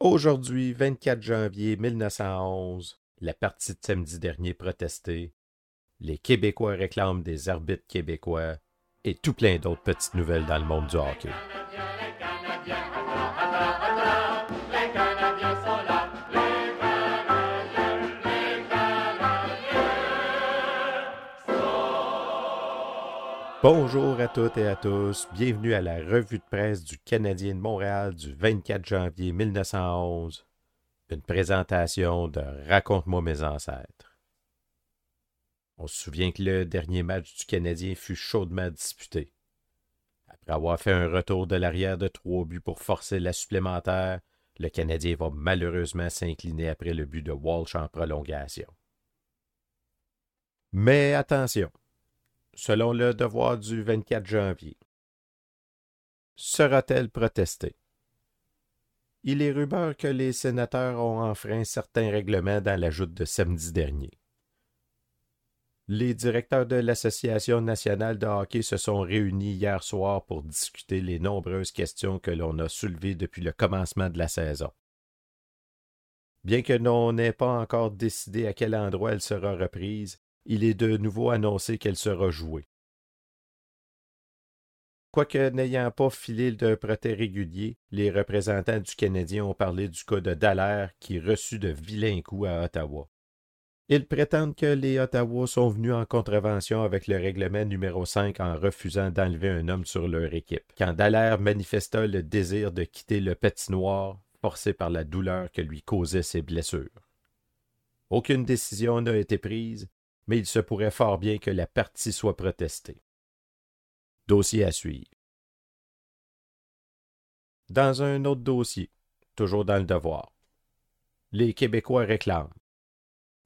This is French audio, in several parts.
Aujourd'hui, 24 janvier 1911, la partie de samedi dernier protestée, les Québécois réclament des arbitres québécois et tout plein d'autres petites nouvelles dans le monde du hockey. Bonjour à toutes et à tous, bienvenue à la revue de presse du Canadien de Montréal du 24 janvier 1911, une présentation de Raconte-moi mes ancêtres. On se souvient que le dernier match du Canadien fut chaudement disputé. Après avoir fait un retour de l'arrière de trois buts pour forcer la supplémentaire, le Canadien va malheureusement s'incliner après le but de Walsh en prolongation. Mais attention, selon le devoir du 24 janvier. Sera-t-elle protestée? Il est rumeur que les sénateurs ont enfreint certains règlements dans l'ajout de samedi dernier. Les directeurs de l'Association nationale de hockey se sont réunis hier soir pour discuter les nombreuses questions que l'on a soulevées depuis le commencement de la saison. Bien que l'on n'ait pas encore décidé à quel endroit elle sera reprise, il est de nouveau annoncé qu'elle sera jouée. Quoique n'ayant pas filé de prêté régulier, les représentants du Canadien ont parlé du cas de Dallaire qui reçut de vilains coups à Ottawa. Ils prétendent que les Ottawa sont venus en contravention avec le règlement numéro 5 en refusant d'enlever un homme sur leur équipe, quand Dallaire manifesta le désir de quitter le patinoire, forcé par la douleur que lui causaient ses blessures. Aucune décision n'a été prise, mais il se pourrait fort bien que la partie soit protestée. Dossier à suivre. Dans un autre dossier, toujours dans le devoir, les Québécois réclament.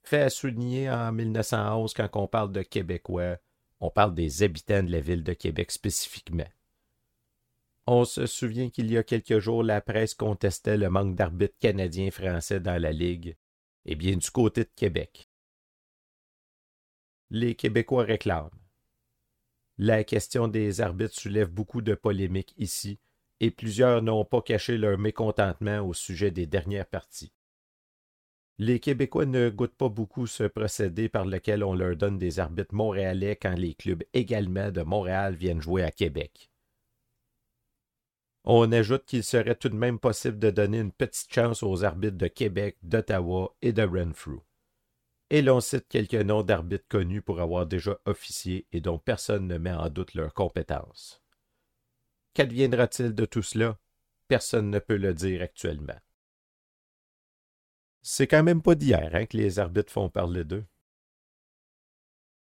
Fait à souligner en 1911, quand on parle de Québécois, on parle des habitants de la ville de Québec spécifiquement. On se souvient qu'il y a quelques jours, la presse contestait le manque d'arbitres canadiens-français dans la Ligue, et bien du côté de Québec les Québécois réclament. La question des arbitres soulève beaucoup de polémiques ici, et plusieurs n'ont pas caché leur mécontentement au sujet des dernières parties. Les Québécois ne goûtent pas beaucoup ce procédé par lequel on leur donne des arbitres montréalais quand les clubs également de Montréal viennent jouer à Québec. On ajoute qu'il serait tout de même possible de donner une petite chance aux arbitres de Québec, d'Ottawa et de Renfrew et l'on cite quelques noms d'arbitres connus pour avoir déjà officié et dont personne ne met en doute leurs compétences. Qu'adviendra-t-il de tout cela? Personne ne peut le dire actuellement. C'est quand même pas d'hier hein, que les arbitres font parler d'eux.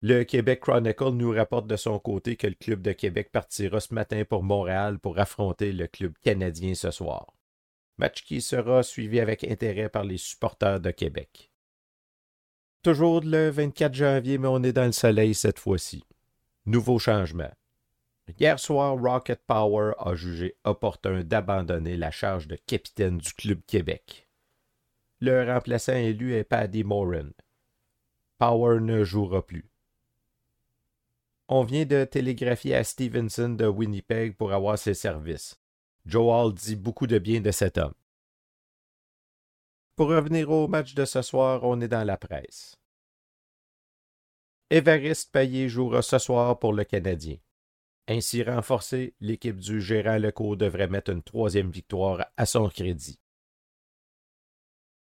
Le Québec Chronicle nous rapporte de son côté que le club de Québec partira ce matin pour Montréal pour affronter le club canadien ce soir. Match qui sera suivi avec intérêt par les supporters de Québec. Toujours le 24 janvier, mais on est dans le soleil cette fois-ci. Nouveau changement. Hier soir, Rocket Power a jugé opportun d'abandonner la charge de capitaine du Club Québec. Le remplaçant élu est Paddy Moran. Power ne jouera plus. On vient de télégraphier à Stevenson de Winnipeg pour avoir ses services. Joel dit beaucoup de bien de cet homme. Pour revenir au match de ce soir, on est dans la presse. Évariste Payet jouera ce soir pour le Canadien. Ainsi renforcé, l'équipe du gérant Leco devrait mettre une troisième victoire à son crédit.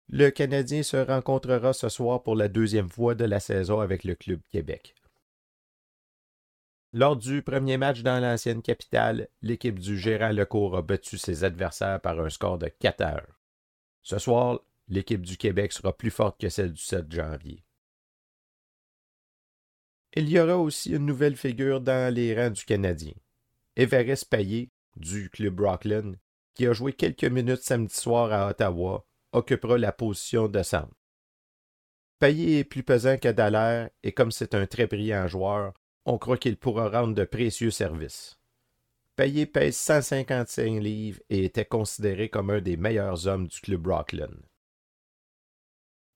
Le Canadien se rencontrera ce soir pour la deuxième fois de la saison avec le Club Québec. Lors du premier match dans l'ancienne capitale, l'équipe du gérant Lecourt a battu ses adversaires par un score de 4 heures. Ce soir, l'équipe du Québec sera plus forte que celle du 7 janvier. Il y aura aussi une nouvelle figure dans les rangs du Canadien. Everest Payet, du club Rockland, qui a joué quelques minutes samedi soir à Ottawa, occupera la position de centre. Payet est plus pesant que Dallaire et comme c'est un très brillant joueur, on croit qu'il pourra rendre de précieux services. Payet pèse 155 livres et était considéré comme un des meilleurs hommes du club Rockland.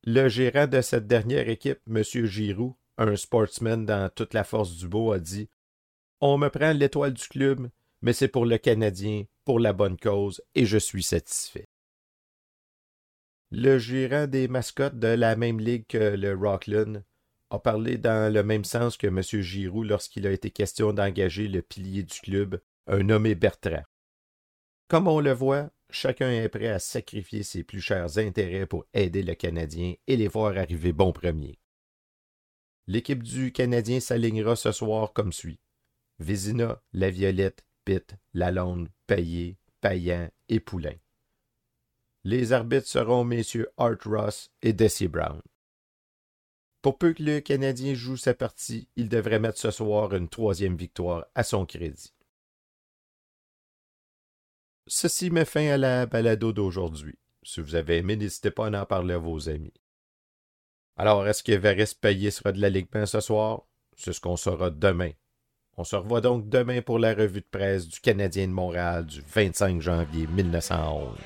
Le gérant de cette dernière équipe, M. Giroux, un sportsman dans toute la force du beau, a dit On me prend l'étoile du club, mais c'est pour le Canadien, pour la bonne cause, et je suis satisfait. Le gérant des mascottes de la même ligue que le Rockland a parlé dans le même sens que M. Giroux lorsqu'il a été question d'engager le pilier du club, un nommé Bertrand. Comme on le voit, chacun est prêt à sacrifier ses plus chers intérêts pour aider le Canadien et les voir arriver bon premier. L'équipe du Canadien s'alignera ce soir comme suit. Vézina, La Violette, Pitt, Lalonde, Payet, Payan et Poulain. Les arbitres seront messieurs Art Ross et Desi Brown. Pour peu que le Canadien joue sa partie, il devrait mettre ce soir une troisième victoire à son crédit. Ceci met fin à la balado d'aujourd'hui. Si vous avez aimé, n'hésitez pas à en parler à vos amis. Alors, est-ce que Varys Payet sera de la Ligue 1 ce soir? C'est ce qu'on saura demain. On se revoit donc demain pour la revue de presse du Canadien de Montréal du 25 janvier 1911.